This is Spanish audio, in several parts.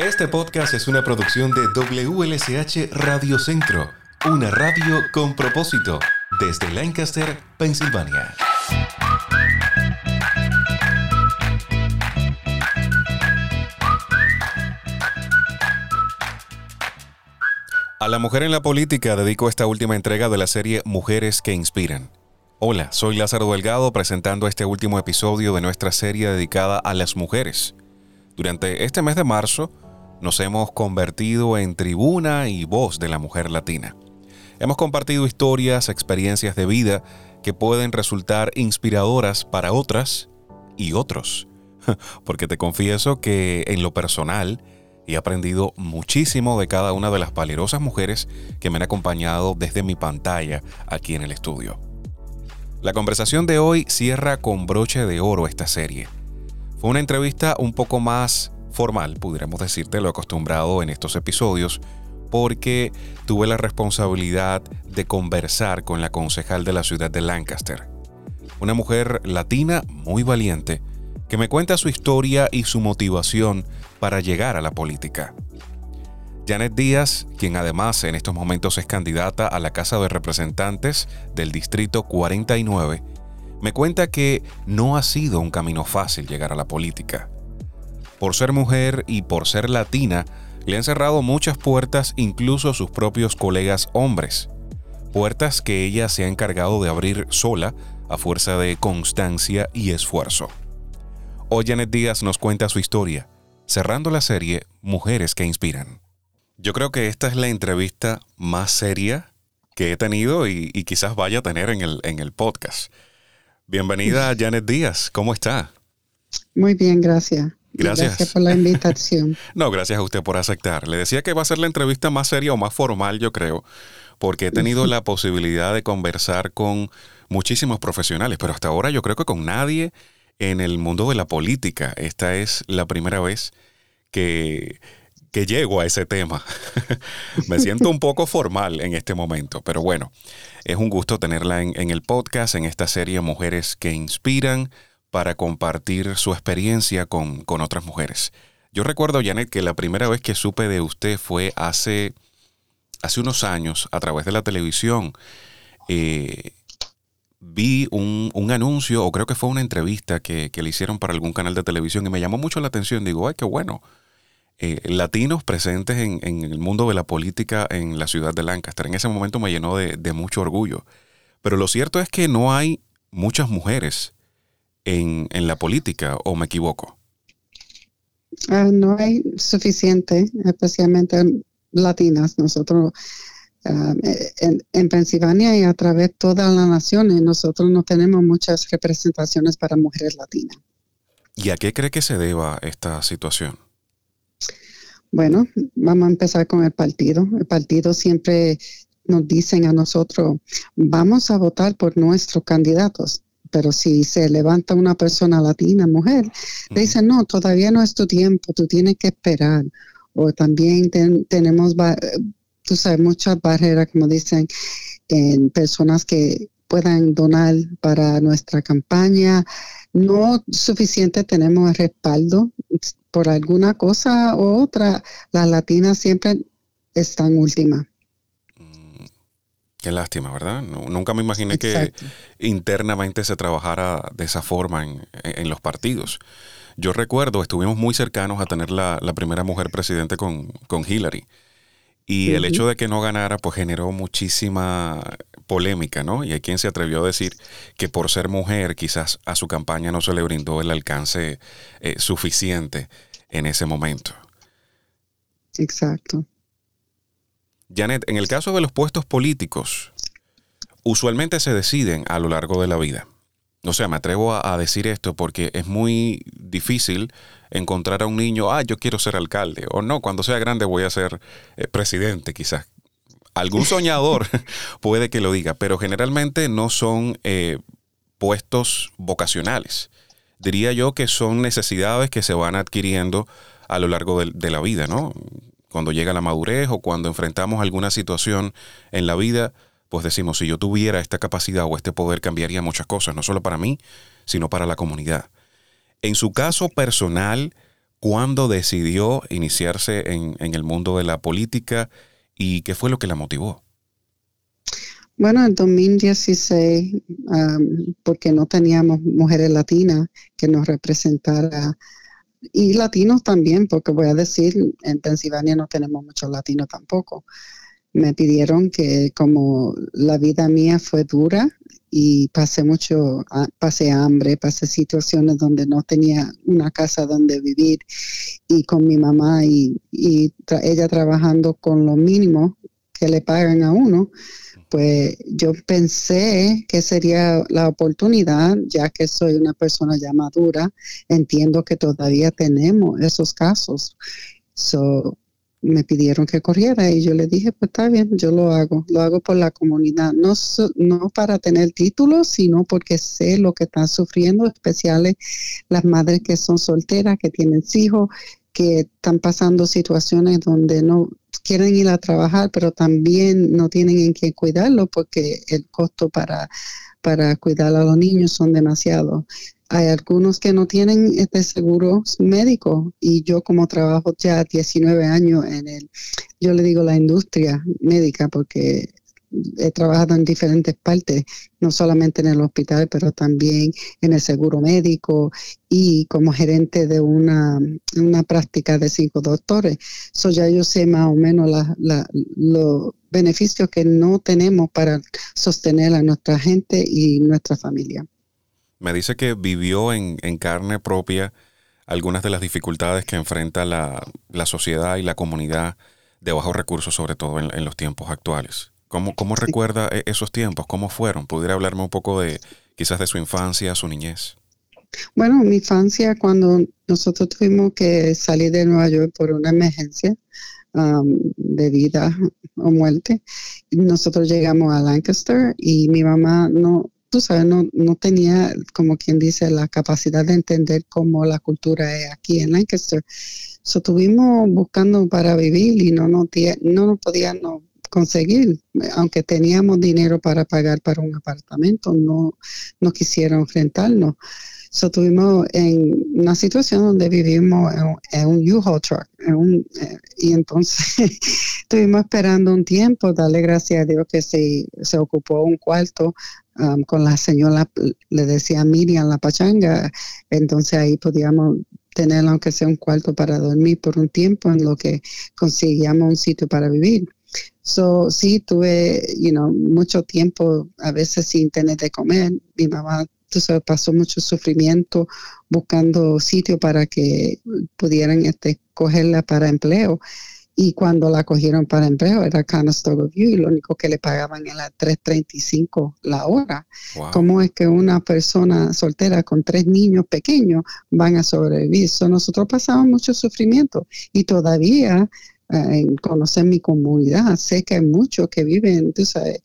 Este podcast es una producción de WLSH Radio Centro, una radio con propósito, desde Lancaster, Pensilvania. A la mujer en la política dedico esta última entrega de la serie Mujeres que Inspiran. Hola, soy Lázaro Delgado presentando este último episodio de nuestra serie dedicada a las mujeres. Durante este mes de marzo nos hemos convertido en tribuna y voz de la mujer latina. Hemos compartido historias, experiencias de vida que pueden resultar inspiradoras para otras y otros. Porque te confieso que en lo personal he aprendido muchísimo de cada una de las valerosas mujeres que me han acompañado desde mi pantalla aquí en el estudio. La conversación de hoy cierra con broche de oro esta serie. Fue una entrevista un poco más formal, pudiéramos decirte lo acostumbrado en estos episodios, porque tuve la responsabilidad de conversar con la concejal de la ciudad de Lancaster, una mujer latina muy valiente que me cuenta su historia y su motivación para llegar a la política. Janet Díaz, quien además en estos momentos es candidata a la Casa de Representantes del Distrito 49, me cuenta que no ha sido un camino fácil llegar a la política. Por ser mujer y por ser latina, le han cerrado muchas puertas incluso sus propios colegas hombres. Puertas que ella se ha encargado de abrir sola a fuerza de constancia y esfuerzo. Hoy Janet Díaz nos cuenta su historia, cerrando la serie Mujeres que Inspiran. Yo creo que esta es la entrevista más seria que he tenido y, quizás vaya a tener en el, en el podcast. Bienvenida Janet Díaz, ¿cómo está? Muy bien, gracias. Gracias. Gracias por la invitación. no, gracias a usted por aceptar. Le decía que va a ser la entrevista más seria o más formal, yo creo, porque he tenido la posibilidad de conversar con muchísimos profesionales, pero hasta ahora yo creo que con nadie en el mundo de la política. Esta es la primera vez que que llego a ese tema. Me siento un poco formal en este momento, pero bueno, es un gusto tenerla en, el podcast, en esta serie Mujeres que Inspiran, para compartir su experiencia con, otras mujeres. Yo recuerdo, Janet, que la primera vez que supe de usted fue hace, hace unos años a través de la televisión. Eh, vi un, anuncio, o creo que fue una entrevista que, que, le hicieron para algún canal de televisión y me llamó mucho la atención. Digo, ay, qué bueno eh, latinos presentes en, el mundo de la política en la ciudad de Lancaster. En ese momento me llenó de, mucho orgullo. Pero lo cierto es que no hay muchas mujeres en, la política, ¿o me equivoco? Ah, no hay suficiente, especialmente latinas. Nosotros ah, en, en, Pensilvania y a través de todas las naciones, nosotros no tenemos muchas representaciones para mujeres latinas. ¿Y a qué cree que se deba esta situación? Bueno, vamos a empezar con el partido. El partido siempre nos dicen a nosotros, vamos a votar por nuestros candidatos. Pero si se levanta una persona latina, mujer, le dicen, no, todavía no es tu tiempo, tú tienes que esperar. O también tenemos, tú sabes, muchas barreras, como dicen, en personas que puedan donar para nuestra campaña. No suficiente tenemos respaldo por alguna cosa u otra, las latinas siempre están últimas. Qué lástima, ¿verdad? nunca me imaginé que internamente se trabajara de esa forma en, los partidos. Yo recuerdo, estuvimos muy cercanos a tener la, primera mujer presidente con, Hillary. Y el hecho de que no ganara, pues generó muchísima polémica, ¿no? Y hay quien se atrevió a decir que por ser mujer quizás a su campaña no se le brindó el alcance eh, suficiente en ese momento. Exacto. Janet, en el caso de los puestos políticos, usualmente se deciden a lo largo de la vida. O sea, me atrevo a, decir esto porque es muy difícil encontrar a un niño, ah, yo quiero ser alcalde, o no, cuando sea grande voy a ser eh, presidente, quizás algún soñador puede que lo diga, pero generalmente no son eh, puestos vocacionales. Diría yo que son necesidades que se van adquiriendo a lo largo de, la vida, ¿no? Cuando llega la madurez o cuando enfrentamos alguna situación en la vida, pues decimos, si yo tuviera esta capacidad o este poder, cambiaría muchas cosas, no solo para mí, sino para la comunidad. En su caso personal, ¿Cuándo decidió iniciarse en, el mundo de la política y qué fue lo que la motivó? Bueno, en 2016, porque no teníamos mujeres latinas que nos representara, y latinos también, porque voy a decir, en Pensilvania no tenemos muchos latinos tampoco. Me pidieron que como la vida mía fue dura, y pasé mucho, pasé hambre, pasé situaciones donde no tenía una casa donde vivir y con mi mamá y, ella trabajando con lo mínimo que le pagan a uno, pues yo pensé que sería la oportunidad, ya que soy una persona ya madura, entiendo que todavía tenemos esos casos. So, me pidieron que corriera y yo le dije, pues está bien, yo lo hago, lo hago por la comunidad, no, no para tener títulos, sino porque sé lo que están sufriendo, especiales las madres que son solteras, que tienen hijos, que están pasando situaciones donde no quieren ir a trabajar, pero también no tienen en qué cuidarlo porque el costo para, para cuidar a los niños son demasiados. Hay algunos que no tienen este seguro médico y yo como trabajo ya 19 años en el, yo le digo la industria médica porque he trabajado en diferentes partes, no solamente en el hospital, pero también en el seguro médico y como gerente de una, una práctica de cinco doctores. So ya yo sé más o menos los beneficios que no tenemos para sostener a nuestra gente y nuestra familia. Me dice que vivió en, carne propia algunas de las dificultades que enfrenta la, sociedad y la comunidad de bajos recursos, sobre todo en, los tiempos actuales. ¿Cómo, cómo recuerda e, esos tiempos? ¿Cómo fueron? ¿Pudiera hablarme un poco de quizás de su infancia, su niñez? Bueno, mi infancia, cuando nosotros tuvimos que salir de Nueva York por una emergencia um, de vida o muerte, nosotros llegamos a Lancaster y mi mamá no, tú sabes, no, no tenía, como quien dice, la capacidad de entender cómo la cultura es aquí en Lancaster. So, estuvimos buscando para vivir y no nos, no nos podíamos conseguir, aunque teníamos dinero para pagar para un apartamento, no, quisieron rentarnos. So, estuvimos en una situación donde vivimos en, un U-Haul truck. Eh, y entonces estuvimos esperando un tiempo, darle gracias a Dios que se, se ocupó un cuarto Um, con la señora, le decía Miriam la pachanga, entonces ahí podíamos tener aunque sea un cuarto para dormir por un tiempo en lo que conseguíamos un sitio para vivir. So, sí, tuve, you know, mucho tiempo a veces sin tener de comer. Mi mamá, sabes, pasó mucho sufrimiento buscando sitio para que pudieran este, cogerla para empleo y cuando la cogieron para empleo era Conestoga View y lo único que le pagaban era 3.35 la hora. ¿Cómo es que una persona soltera con tres niños pequeños van a sobrevivir? nosotros pasamos mucho sufrimiento y todavía eh, en conocer mi comunidad sé que hay muchos que viven, tú sabes,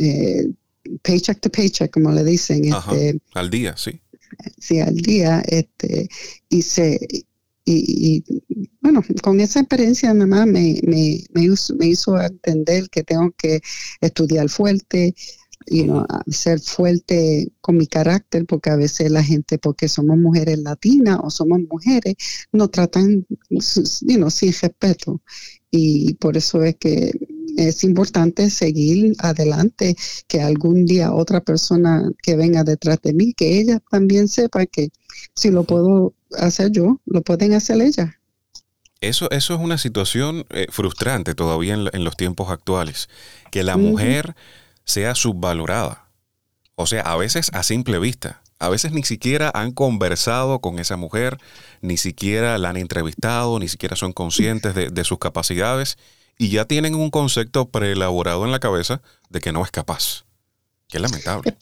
eh, paycheck to paycheck, como le dicen. Este, al día, sí. Sí, al día, este, y se y, bueno, con esa experiencia mi mamá me, me, hizo, entender que tengo que estudiar fuerte, y ser fuerte con mi carácter, porque a veces la gente, porque somos mujeres latinas o somos mujeres, nos tratan sin respeto. Y por eso es que es importante seguir adelante, que algún día otra persona que venga detrás de mí, que ella también sepa que si lo puedo hacer yo, lo pueden hacer ellas. Eso, eso es una situación eh, frustrante todavía en, los tiempos actuales, que la mujer sea subvalorada. O sea, a veces a simple vista. A veces ni siquiera han conversado con esa mujer, ni siquiera la han entrevistado, ni siquiera son conscientes de, de sus capacidades y ya tienen un concepto preelaborado en la cabeza de que no es capaz. Qué lamentable.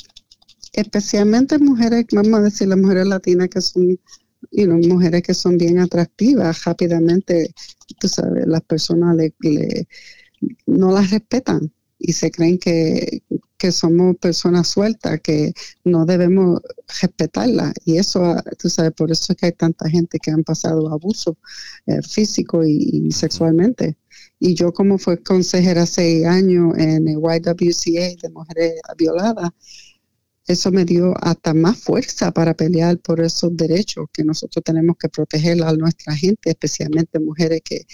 Especialmente mujeres, vamos a decir, las mujeres latinas que son y mujeres que son bien atractivas, rápidamente, tú sabes, las personas le, no las respetan y se creen que, somos personas sueltas, que no debemos respetarlas. Y eso, tú sabes, por eso es que hay tanta gente que han pasado abuso eh, físico y, sexualmente. Y yo como fue consejera seis años en el YWCA de mujeres violadas, eso me dio hasta más fuerza para pelear por esos derechos que nosotros tenemos que proteger a nuestra gente, especialmente mujeres que,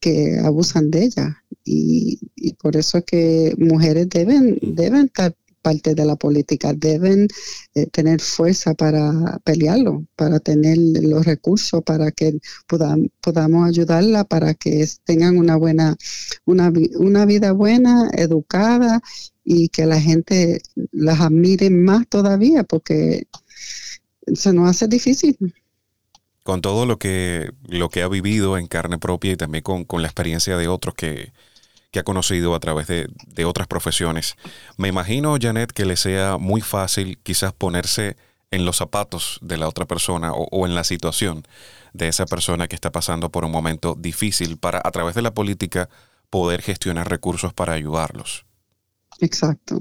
que abusan de ella. Y, y, por eso es que mujeres deben, deben estar parte de la política, deben eh, tener fuerza para pelearlo, para tener los recursos, para que podamos ayudarla, para que tengan una buena, una, una vida buena, educada y que la gente las admire más todavía, porque se nos hace difícil con todo lo que, lo que ha vivido en carne propia y también con, con la experiencia de otros que, que ha conocido a través de, otras profesiones. Me imagino, Janet, que le sea muy fácil quizás ponerse en los zapatos de la otra persona o, en la situación de esa persona que está pasando por un momento difícil para, a través de la política, poder gestionar recursos para ayudarlos. Exacto.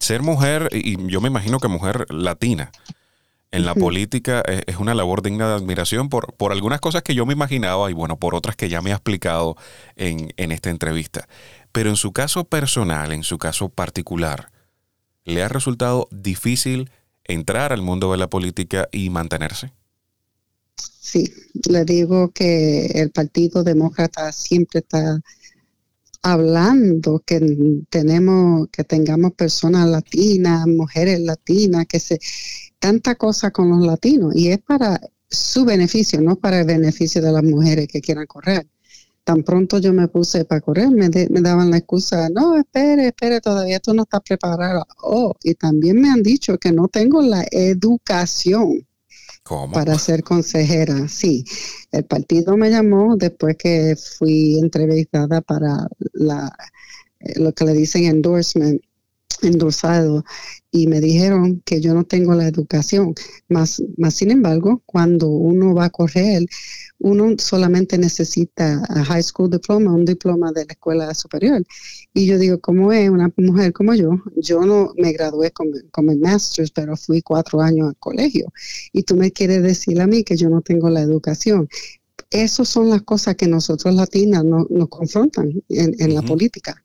Ser mujer, y yo me imagino que mujer latina, en la política es, una labor digna de admiración por, por algunas cosas que yo me imaginaba y bueno, por otras que ya me ha explicado en, en esta entrevista. Pero en su caso personal, en su caso particular, ¿le ha resultado difícil entrar al mundo de la política y mantenerse? Sí, le digo que el Partido Demócrata siempre está hablando que tenemos que tengamos personas latinas, mujeres latinas que se tanta cosa con los latinos y es para su beneficio, no para el beneficio de las mujeres que quieran correr. Tan pronto yo me puse para correr, me, me daban la excusa, no, espere, espere, todavía tú no estás preparada. Oh, y también me han dicho que no tengo la educación para ser consejera. Sí, el partido me llamó después que fui entrevistada para la, eh, lo que le dicen endorsement endorsado y me dijeron que yo no tengo la educación. Más, más sin embargo, cuando uno va a correr, uno solamente necesita a high school diploma, un diploma de la escuela superior. Y yo digo, ¿cómo es una mujer como yo? Yo no me gradué con, con mi master's, pero fui cuatro años al colegio. Y tú me quieres decir a mí que yo no tengo la educación. Esas son las cosas que nosotros latinas nos confrontan en, la política.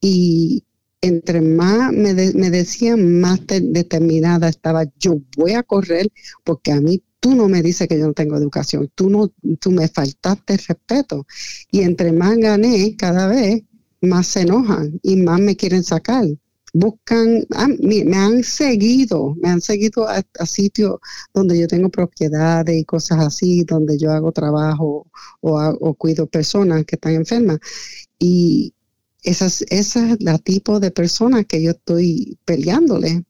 Y, entre más me, decían, más determinada estaba, yo voy a correr porque a mí tú no me dices que yo no tengo educación, tú, no, tú me faltaste respeto. Y entre más gané cada vez, más se enojan y más me quieren sacar. Buscan, ah, me han seguido, me han seguido a, sitios donde yo tengo propiedades y cosas así, donde yo hago trabajo o, o cuido personas que están enfermas. Y, esa es la tipo de persona que yo estoy peleándole.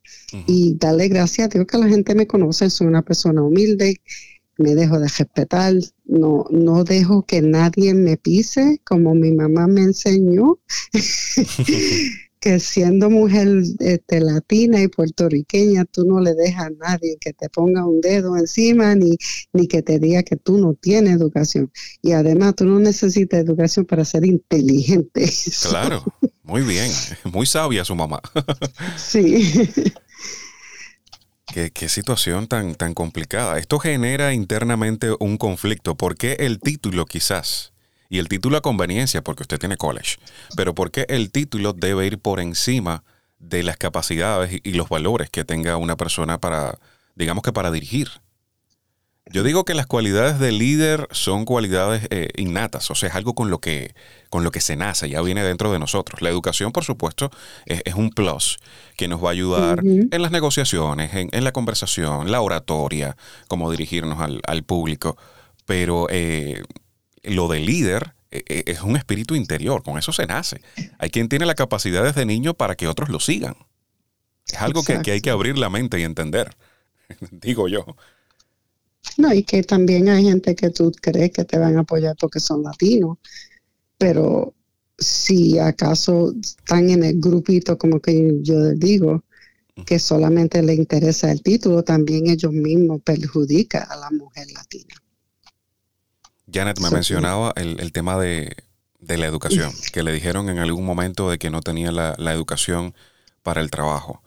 Y darle gracias a Dios que la gente me conoce, soy una persona humilde, me dejo de respetar, no, no dejo que nadie me pise como mi mamá me enseñó. que siendo mujer este, latina y puertorriqueña, tú no le dejas a nadie que te ponga un dedo encima ni, ni que te diga que tú no tienes educación. Y además tú no necesitas educación para ser inteligente. Claro, muy bien, muy sabia su mamá. sí. Qué, qué, situación tan, tan complicada. Esto genera internamente un conflicto. ¿Por qué el título quizás y el título a conveniencia porque usted tiene college. Pero porque el título debe ir por encima de las capacidades y los valores que tenga una persona para, digamos que para dirigir. Yo digo que las cualidades de líder son cualidades eh, innatas, o sea, es algo con lo, que, con lo que se nace, ya viene dentro de nosotros. La educación, por supuesto, es, un plus que nos va a ayudar en las negociaciones, en, la conversación, la oratoria, cómo dirigirnos al, público. Pero eh, lo de líder eh, eh, es un espíritu interior, con eso se nace. Hay quien tiene la capacidad desde niño para que otros lo sigan. Es algo que, hay que abrir la mente y entender, digo yo. No, y que también hay gente que tú crees que te van a apoyar porque son latinos, pero si acaso están en el grupito, como que yo digo, que solamente le interesa el título, también ellos mismos perjudican a la mujer latina. Janet me mencionaba el, tema de, la educación, que le dijeron en algún momento de que no tenía la, educación para el trabajo.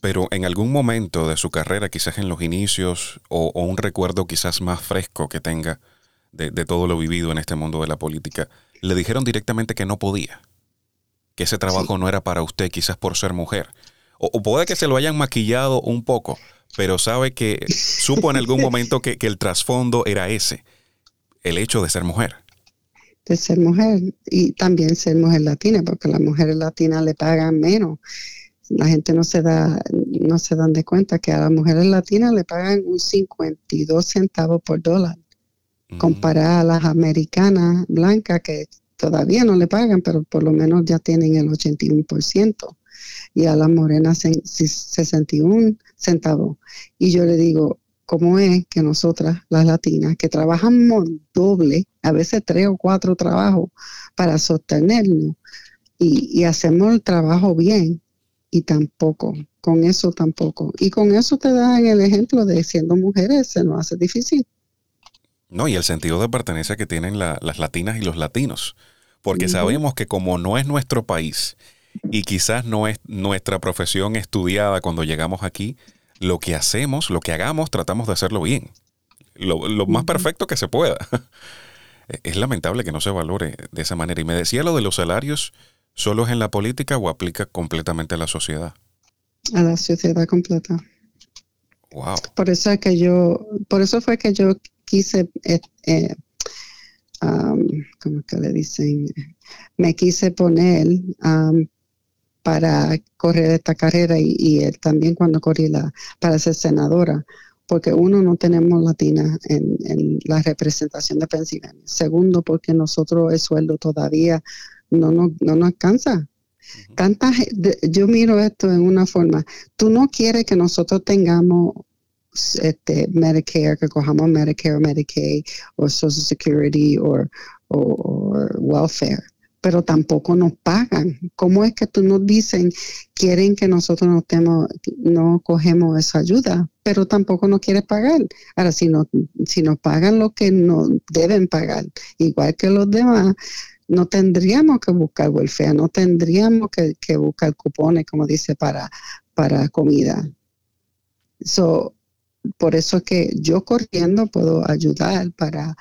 Pero en algún momento de su carrera, quizás en los inicios, o, un recuerdo quizás más fresco que tenga de, todo lo vivido en este mundo de la política, le dijeron directamente que no podía, que ese trabajo no era para usted, quizás por ser mujer, o, puede que se lo hayan maquillado un poco, pero sabe que supo en algún momento que, que el trasfondo era ese, el hecho de ser mujer. De ser mujer y también ser mujer latina, porque a las mujeres latinas le pagan menos. La gente no se da, no se dan de cuenta que a las mujeres latinas le pagan un 52 centavos por dólar, comparada a las americanas blancas que todavía no le pagan, pero por lo menos ya tienen el 81%, y a las morenas 61 centavos. Y yo le digo, ¿cómo es que nosotras, las latinas, que trabajamos doble, a veces tres o cuatro trabajos para sostenernos, y, hacemos el trabajo bien, y tampoco, con eso tampoco. Y con eso te dan el ejemplo de siendo mujeres se nos hace difícil. No, y el sentido de pertenencia que tienen las latinas y los latinos, porque sabemos que como no es nuestro país y quizás no es nuestra profesión estudiada cuando llegamos aquí, lo que hacemos, lo que hagamos, tratamos de hacerlo bien. Lo, más perfecto que se pueda. es lamentable que no se valore de esa manera. Y me decía lo de los salarios, ¿solo es en la política o aplica completamente a la sociedad? A la sociedad completa. Wow. Por eso es que yo, por eso fue que yo quise, eh, eh ¿cómo que le dicen? Me quise poner para correr esta carrera y, él también cuando corrí la, para ser senadora, porque uno, no tenemos latinas en, la representación de Pensilvania. Segundo, porque nosotros el sueldo todavía no, no, no nos alcanza. Tanta, yo miro esto en una forma, tú no quieres que nosotros tengamos este, Medicare, que cojamos Medicare, Medicaid, o Social Security, o welfare pero tampoco nos pagan. ¿Cómo es que tú nos dicen, quieren que nosotros no, no cogemos esa ayuda, pero tampoco nos quiere pagar? Ahora, si, no, si nos pagan lo que nos deben pagar, igual que los demás, no tendríamos que buscar welfare, no tendríamos que, buscar cupones, como dice, para, para comida. So, por eso es que yo corriendo puedo ayudar para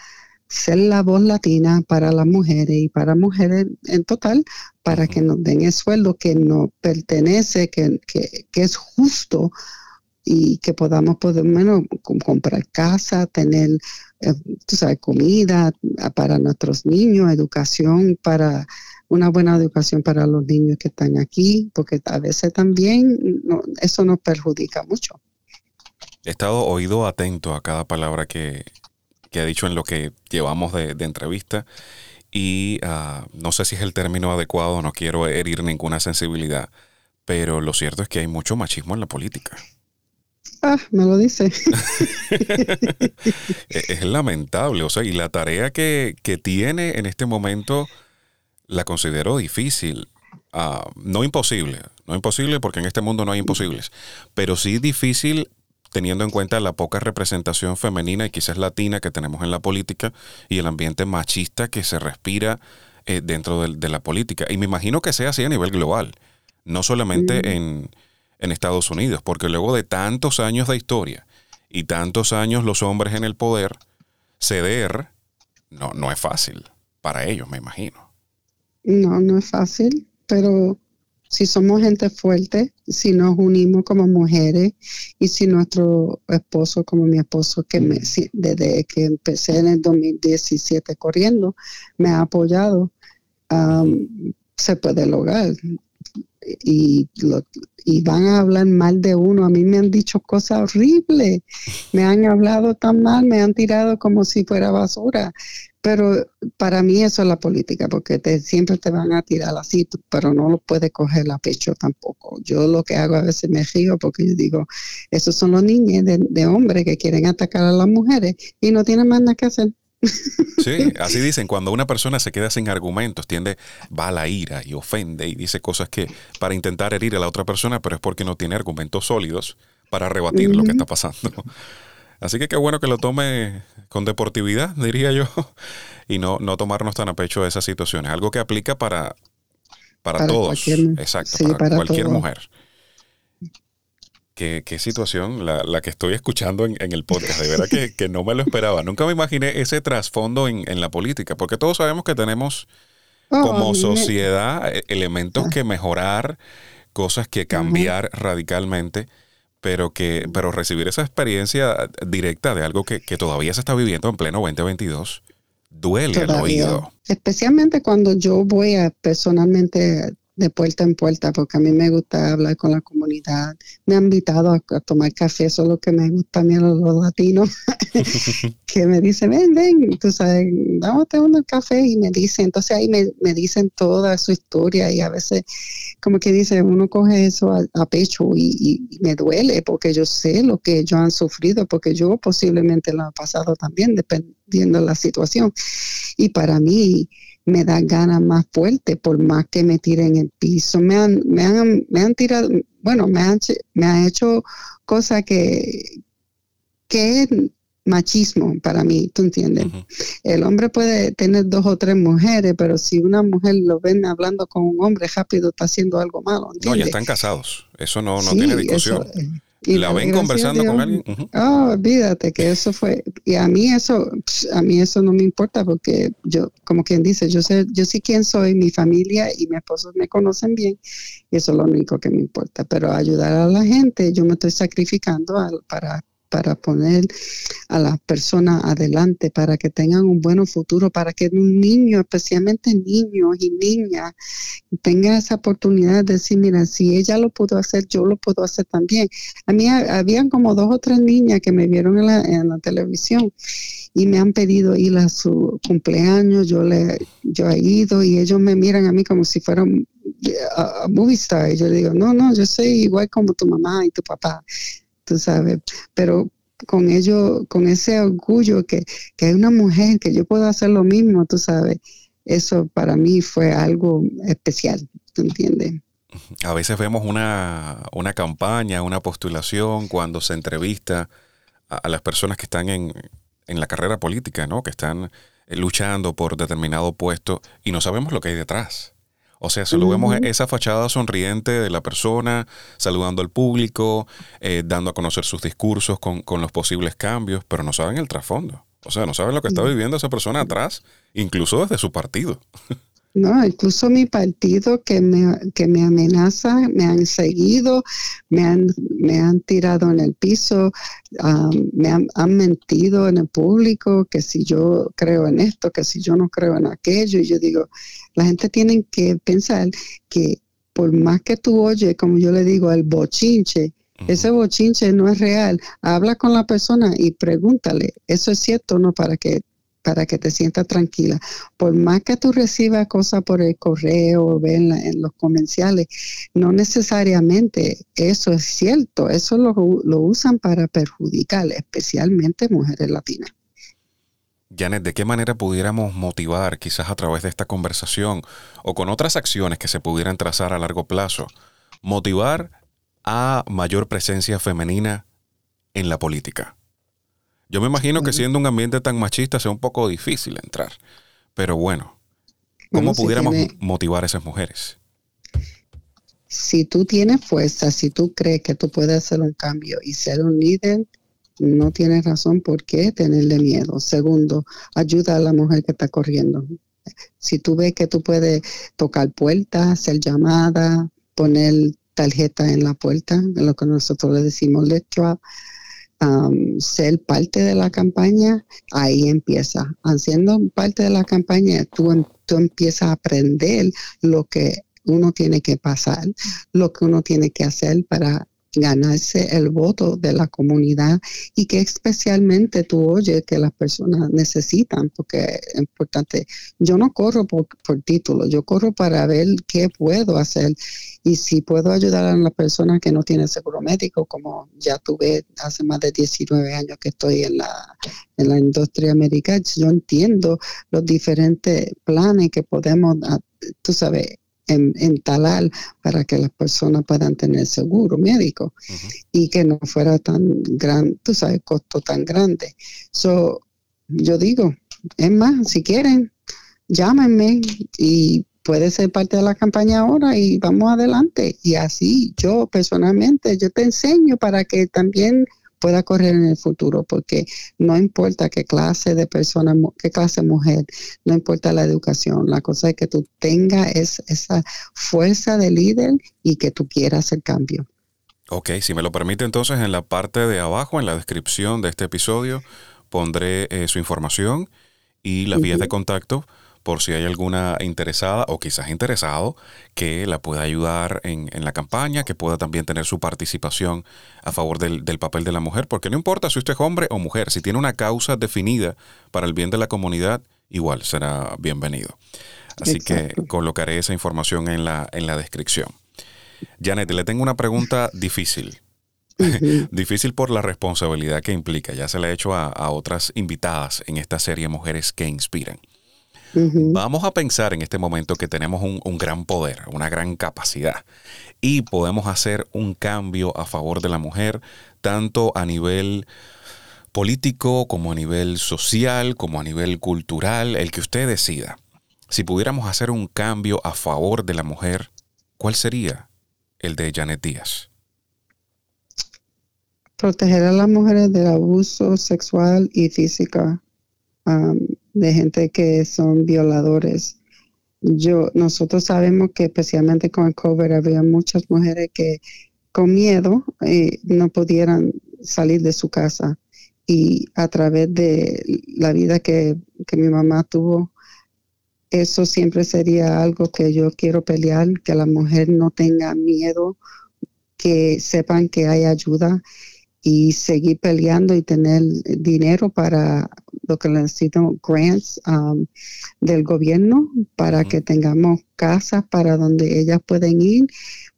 ser la voz latina para las mujeres y para mujeres en total, para que nos den el sueldo que nos pertenece, que, es justo y que podamos por lo menos comprar casa, tener eh, tú sabes, comida para nuestros niños, educación para una buena educación para los niños que están aquí, porque a veces también eso nos perjudica mucho. He estado oído atento a cada palabra que, que ha dicho en lo que llevamos de, entrevista. Y ah, no sé si es el término adecuado, no quiero herir ninguna sensibilidad, pero lo cierto es que hay mucho machismo en la política. Ah, me lo dice. es, lamentable, o sea, y la tarea que, tiene en este momento la considero difícil. Ah, no imposible, no imposible porque en este mundo no hay imposibles, pero sí difícil teniendo en cuenta la poca representación femenina y quizás latina que tenemos en la política y el ambiente machista que se respira eh, dentro de, la política. Y me imagino que sea así a nivel global, no solamente en, en Estados Unidos, porque luego de tantos años de historia y tantos años los hombres en el poder, ceder no, no es fácil para ellos, me imagino. No, no es fácil, pero si somos gente fuerte, si nos unimos como mujeres y si nuestro esposo, como mi esposo, que me, desde que empecé en el 2017 corriendo, me ha apoyado, se puede lograr. Y, y van a hablar mal de uno. A mí me han dicho cosas horribles, me han hablado tan mal, me han tirado como si fuera basura. Pero para mí eso es la política, porque te, siempre te van a tirar así, pero no lo puedes coger a pecho tampoco. Yo lo que hago a veces me río porque yo digo, esos son los niños de, hombres que quieren atacar a las mujeres y no tienen más nada que hacer. Sí, así dicen, cuando una persona se queda sin argumentos, tiende, va a la ira y ofende y dice cosas que para intentar herir a la otra persona, pero es porque no tiene argumentos sólidos para rebatir lo que está pasando. Así que qué bueno que lo tome con deportividad, diría yo, y no, no tomarnos tan a pecho esas situaciones. Algo que aplica para, para, todos. Exacto, para, cualquier mujer. Qué, qué situación la, la, que estoy escuchando en, en el podcast. De verdad que, que, no me lo esperaba. Nunca me imaginé ese trasfondo en, en la política, porque todos sabemos que tenemos oh, como sociedad eh, elementos que mejorar cosas que cambiar radicalmente, pero que pero recibir esa experiencia directa de algo que, todavía se está viviendo en pleno 2022 duele el oído. Especialmente cuando yo voy a personalmente de puerta en puerta, porque a mí me gusta hablar con la comunidad. Me han invitado a, tomar café, eso es lo que me gusta a mí a los, latinos, que me dicen, ven, ven, tú sabes, vamos a tomar café y me dicen, entonces ahí me, dicen toda su historia y a veces como que dice, uno coge eso a, pecho y, y, me duele porque yo sé lo que ellos han sufrido, porque yo posiblemente lo he pasado también, dependiendo de la situación. Y para mí, me da ganas más fuerte por más que me tiren en el piso. Me han, me han, me han tirado, bueno, me han, me han hecho cosas que, que es machismo para mí, ¿tú entiendes? El hombre puede tener dos o tres mujeres, pero si una mujer lo ven hablando con un hombre rápido, está haciendo algo malo. No, ya están casados. Eso no, no tiene discusión. Y la ven conversando con alguien. Oh, olvídate que eso fue. Y a mí eso, a mí eso no me importa porque yo, como quien dice, yo sé, yo sé quién soy, mi familia y mi esposo me conocen bien. Y eso es lo único que me importa. Pero ayudar a la gente, yo me estoy sacrificando para para poner a las personas adelante, para que tengan un buen futuro, para que un niño, especialmente niños y niñas, tengan esa oportunidad de decir, mira, si ella lo pudo hacer, yo lo puedo hacer también. A mí habían como dos o tres niñas que me vieron en la, en la televisión y me han pedido ir a su cumpleaños, yo, le, yo he ido y ellos me miran a mí como si fueran a, a movie star. Y yo digo, no, no, yo soy igual como tu mamá y tu papá tú sabes, pero con ello, con ese orgullo que, que hay una mujer, que yo puedo hacer lo mismo, tú sabes, eso para mí fue algo especial, ¿tú? A veces vemos una, una campaña, una postulación cuando se entrevista a, las personas que están en, en, la carrera política, ¿no? Que están luchando por determinado puesto y no sabemos lo que hay detrás. O sea, solo vemos esa fachada sonriente de la persona, saludando al público, eh, dando a conocer sus discursos con, con, los posibles cambios, pero no saben el trasfondo. O sea, no saben lo que está viviendo esa persona atrás, incluso desde su partido. No, incluso mi partido que me, que me amenaza, me han seguido, me han, me han tirado en el piso, me han, han, mentido en el público, que si yo creo en esto, que si yo no creo en aquello. Y yo digo, la gente tiene que pensar que por más que tú oyes, como yo le digo, el bochinche, ese bochinche no es real. Habla con la persona y pregúntale, ¿eso es cierto o no? Para que para que te sientas tranquila. Por más que tú recibas cosas por el correo o en, en, los comerciales, no necesariamente eso es cierto. Eso lo, lo usan para perjudicar, especialmente mujeres latinas. Janet, ¿de qué manera pudiéramos motivar, quizás a través de esta conversación o con otras acciones que se pudieran trazar a largo plazo, motivar a mayor presencia femenina en la política? Yo me imagino que siendo un ambiente tan machista sea un poco difícil entrar. Pero bueno, ¿cómo pudiéramos motivar a esas mujeres? Si tú tienes fuerza, si tú crees que tú puedes hacer un cambio y ser un líder, no tienes razón por qué tenerle miedo. Segundo, ayuda a la mujer que está corriendo. Si tú ves que tú puedes tocar puertas, hacer llamadas, poner tarjeta en la puerta, lo que nosotros le decimos let's drop, ser parte de la campaña, ahí empieza. Haciendo parte de la campaña, tú, em, tú empiezas a aprender lo que uno tiene que pasar, lo que uno tiene que hacer para ganarse el voto de la comunidad y que especialmente tú oyes que las personas necesitan, porque es importante. Yo no corro por, por título, yo corro para ver qué puedo hacer y si puedo ayudar a la persona que no tiene seguro médico, como ya tuve hace más de 19 años que estoy en la, en la industria médica, yo entiendo los diferentes planes que podemos, ah, tú sabes, en, en, talar para que las personas puedan tener seguro médico y que no fuera tan grande, tú sabes, costo tan grande. So, yo digo, es más, si quieren, llámenme y puede ser parte de la campaña ahora y vamos adelante. Y así yo personalmente, yo te enseño para que también pueda correr en el futuro, porque no importa qué clase de persona, qué clase de mujer, no importa la educación, la cosa es que tú tengas esa fuerza de líder y que tú quieras el cambio. Ok, si me lo permite entonces en la parte de abajo, en la descripción de este episodio, pondré eh, su información y las vías de contacto por si hay alguna interesada o quizás interesado que la pueda ayudar en, la campaña, que pueda también tener su participación a favor del, papel de la mujer, porque no importa si usted es hombre o mujer, si tiene una causa definida para el bien de la comunidad, igual será bienvenido. Así que colocaré esa información en la, en la descripción. Janet, le tengo una pregunta difícil. difícil por la responsabilidad que implica. Ya se la he hecho a, a otras invitadas en esta serie Mujeres que Inspiran. Vamos a pensar en este momento que tenemos un, gran poder, una gran capacidad y podemos hacer un cambio a favor de la mujer, tanto a nivel político como a nivel social, como a nivel cultural, el que usted decida. Si pudiéramos hacer un cambio a favor de la mujer, ¿cuál sería el de Janet Díaz? Proteger a las mujeres del abuso sexual y de gente que son violadores. Yo, nosotros sabemos que especialmente con el COVID había muchas mujeres que con miedo eh, no pudieran salir de su casa y a través de la vida que, que mi mamá tuvo, eso siempre sería algo que yo quiero pelear, que la mujer no tenga miedo, que sepan que hay ayuda y seguir peleando y tener dinero para lo que necesito, grants um, del gobierno para que tengamos casas para donde ellas pueden ir,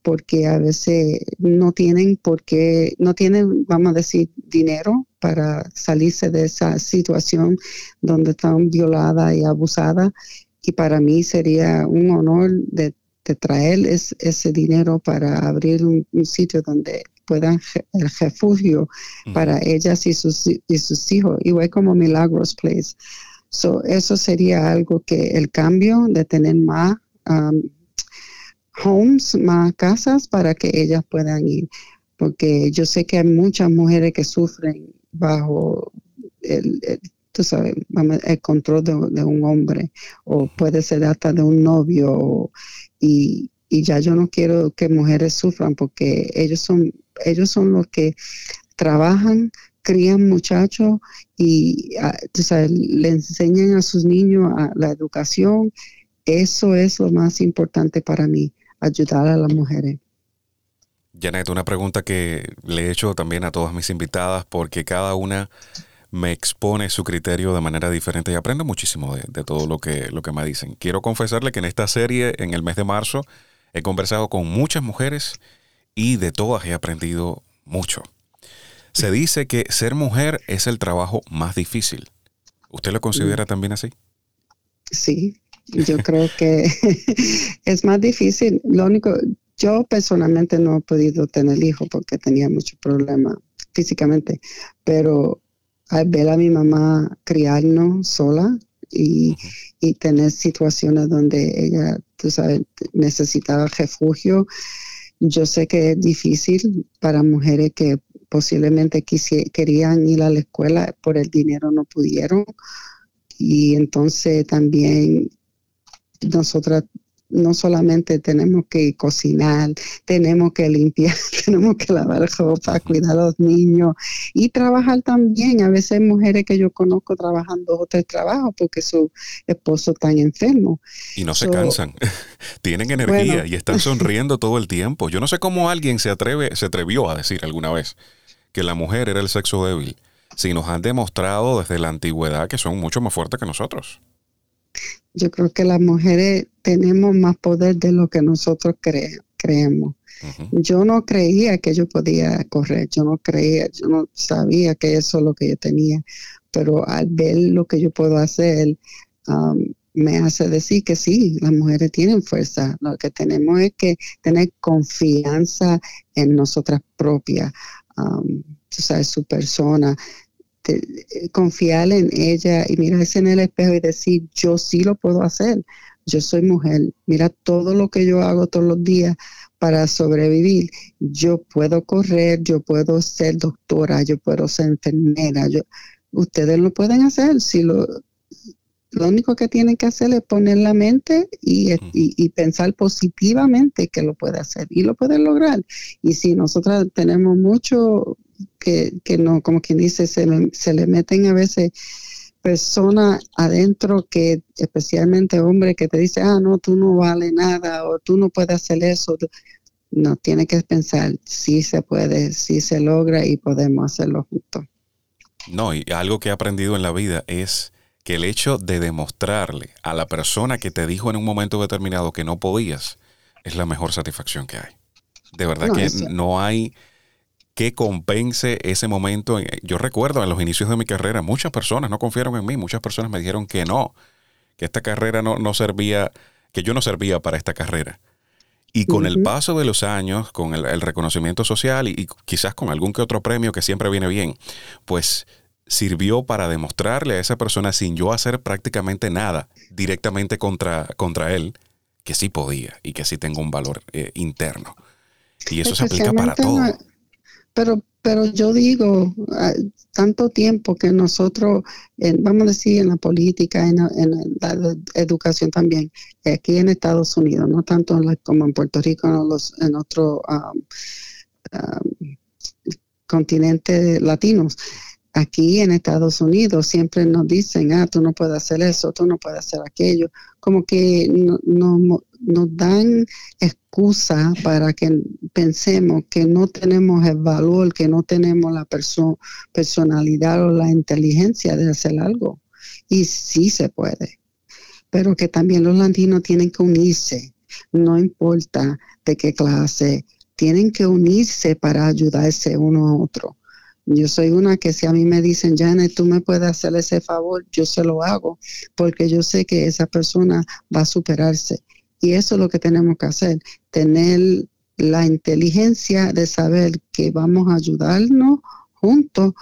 porque a veces no tienen porque no tienen, vamos a decir, dinero para salirse de esa situación donde están violadas y abusadas. Y para mí sería un honor de, traer ese dinero para abrir un sitio donde puedan el refugio para ellas y sus, y sus hijos, igual como Milagros Place. So, eso sería algo que el cambio de tener más um, homes, más casas para que ellas puedan ir. Porque yo sé que hay muchas mujeres que sufren bajo el, tú sabes, el control de, un hombre o puede ser hasta de un novio y, y ya yo no quiero que mujeres sufran porque ellos son ellos son los que trabajan, crían muchachos y ah, le enseñan a sus niños la educación. Eso es lo más importante para mí, ayudar a las mujeres. Janet, una pregunta que le he hecho también a todas mis invitadas porque cada una me expone su criterio de manera diferente y aprendo muchísimo de, todo lo que, lo que me dicen. Quiero confesarle que en esta serie, en el mes de marzo, he conversado con muchas mujeres y de todas he aprendido mucho. Se dice que ser mujer es el trabajo más difícil. ¿Usted lo considera también así? Sí, yo creo que es más difícil. Lo único, yo personalmente no he podido tener hijo porque tenía muchos problemas físicamente, pero al ver a mi mamá criarnos sola y, y tener situaciones donde ella, tú sabes, necesitaba refugio, yo sé que es difícil para mujeres que posiblemente querían ir a la escuela, por el dinero no pudieron. Y entonces también nosotras no solamente tenemos que cocinar, tenemos que limpiar, tenemos que lavar ropa, cuidar a los niños y trabajar también. A veces hay mujeres que yo conozco trabajando otro trabajo porque su esposo está enfermo. Y no se cansan, tienen energía y están sonriendo todo el tiempo. Yo no sé cómo alguien se atreve, se atrevió a decir alguna vez que la mujer era el sexo débil, si nos han demostrado desde la antigüedad que son mucho más fuertes que nosotros. Yo creo que las mujeres tenemos más poder de lo que nosotros creemos. Yo no creía que yo podía correr, yo no creía, yo no sabía que eso es lo que yo tenía, pero al ver lo que yo puedo hacer, um, me hace decir que sí, las mujeres tienen fuerza. Lo que tenemos es que tener confianza en nosotras propias, um, sabes, su persona, confiar en ella y mirarse en el espejo y decir, yo sí lo puedo hacer, yo soy mujer, mira todo lo que yo hago todos los días para sobrevivir. Yo puedo correr, yo puedo ser doctora, yo puedo ser enfermera. Yo, ustedes lo pueden hacer si lo, lo único que tienen que hacer es poner la mente y, y, pensar positivamente que lo puede hacer y lo puede lograr. Y si nosotros tenemos mucho que, que no, como quien dice, se le, se le meten a veces personas adentro que, especialmente hombres, que te dicen, ah, no, tú no vale nada o tú no puedes hacer eso. No, tiene que pensar, si se puede, si se logra y podemos hacerlo juntos. No, y algo que he aprendido en la vida es que el hecho de demostrarle a la persona que te dijo en un momento determinado que no podías es la mejor satisfacción que hay. De verdad que no hay que compense ese momento. Yo recuerdo en los inicios de mi carrera, muchas personas no confiaron en mí, muchas personas me dijeron que no, que esta carrera no, no servía, que yo no servía para esta carrera. Y con el paso de los años, con el, reconocimiento social y, quizás con algún que otro premio que siempre viene bien, pues sirvió para demostrarle a esa persona sin yo hacer prácticamente nada directamente contra, contra él, que sí podía y que sí tengo un valor eh, interno. Y eso se aplica para todo. Pero, pero yo digo, ah, tanto tiempo que nosotros, vamos a decir, en la política, en, la educación también, aquí en Estados Unidos, no tanto como en Puerto Rico, en, los, en otros um, um, continentes latinos aquí en Estados Unidos siempre nos dicen, ah, tú no puedes hacer eso, tú no puedes hacer aquello, como que no, nos dan excusa para que pensemos que no tenemos el valor, que no tenemos la personalidad o la inteligencia de hacer algo. Y sí se puede, pero que también los latinos tienen que unirse, no importa de qué clase, tienen que unirse para ayudarse uno a otro yo soy una que si a mí me dicen, Janet, tú me puedes hacer ese favor, yo se lo hago, porque yo sé que esa persona va a superarse. Y eso es lo que tenemos que hacer, tener la inteligencia de saber que vamos a ayudarnos juntos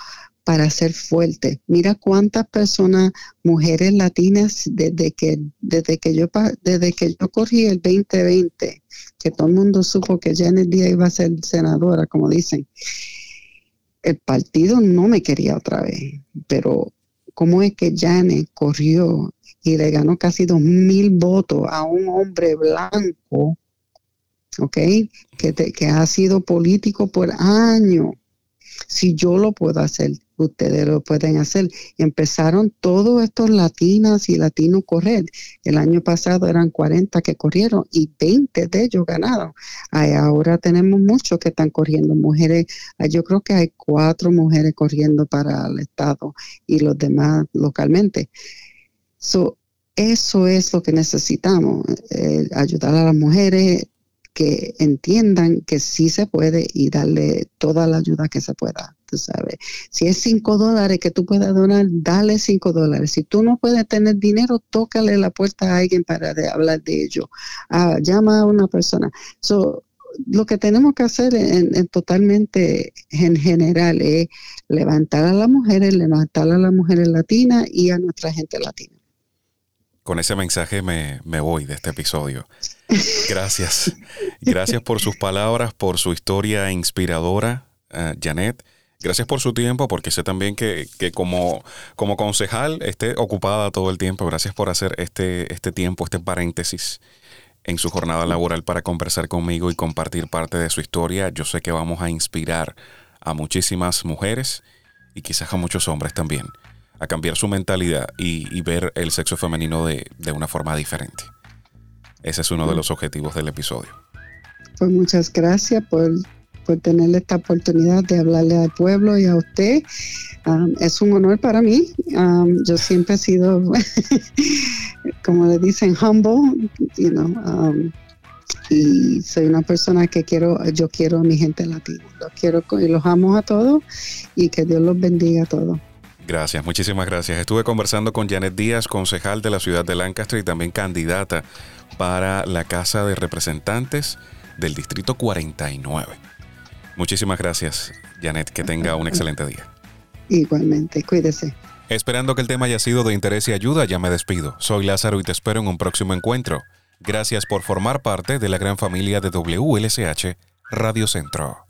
para ser fuertes. Mira cuántas personas, mujeres latinas, desde que, desde que yo desde que yo corrí el 2020, que todo el mundo supo que Janet Díaz iba a ser senadora, como dicen el partido no me quería otra vez, pero ¿cómo es que Janet corrió y le ganó casi dos mil votos a un hombre blanco, ¿ok? Que, que ha sido político por años. Si yo lo puedo hacer, ustedes lo pueden hacer. empezaron todos estos latinas y latinos correr. El año pasado eran 40 que corrieron y 20 de ellos ganaron. ahora tenemos muchos que están corriendo. Mujeres, yo creo que hay cuatro mujeres corriendo para el Estado y los demás localmente. eso es lo que necesitamos, eh, ayudar a las mujeres, que entiendan que sí se puede y darle toda la ayuda que se pueda, tú sabes. Si es cinco dólares que tú puedas donar, dale cinco dólares. Si tú no puedes tener dinero, tócale la puerta a alguien para hablar de ello. Ah, llama a una persona. So, lo que tenemos que hacer en, totalmente en general es levantar a las mujeres, levantar a las mujeres latinas y a nuestra gente latina. Con ese mensaje me, me voy de este episodio. Gracias. Gracias por sus palabras, por su historia inspiradora, uh, Janet. Gracias por su tiempo, porque sé también que, como, como concejal esté ocupada todo el tiempo. Gracias por hacer este, este tiempo, este paréntesis en su jornada laboral para conversar conmigo y compartir parte de su historia. Yo sé que vamos a inspirar a muchísimas mujeres y quizás a muchos hombres también a cambiar su mentalidad y, ver el sexo femenino de, de una forma diferente. Ese es uno de los objetivos del episodio. Pues muchas gracias por, tener esta oportunidad de hablarle al pueblo y a usted. Um, es un honor para mí. Um, yo siempre he sido, como le dicen, humble, you know, um, y soy una persona que quiero, yo quiero a mi gente latina. Los quiero y los amo a todos y que Dios los bendiga a todos. Gracias, muchísimas gracias. Estuve conversando con Janet Díaz, concejal de la ciudad de Lancaster y también candidata para la Casa de Representantes del Distrito 49. Muchísimas gracias, Janet. Que tenga un excelente día. Igualmente, cuídese. Esperando que el tema haya sido de interés y ayuda, ya me despido. Soy Lázaro y te espero en un próximo encuentro Gracias por formar parte de la gran familia de WLSH Radio Centro.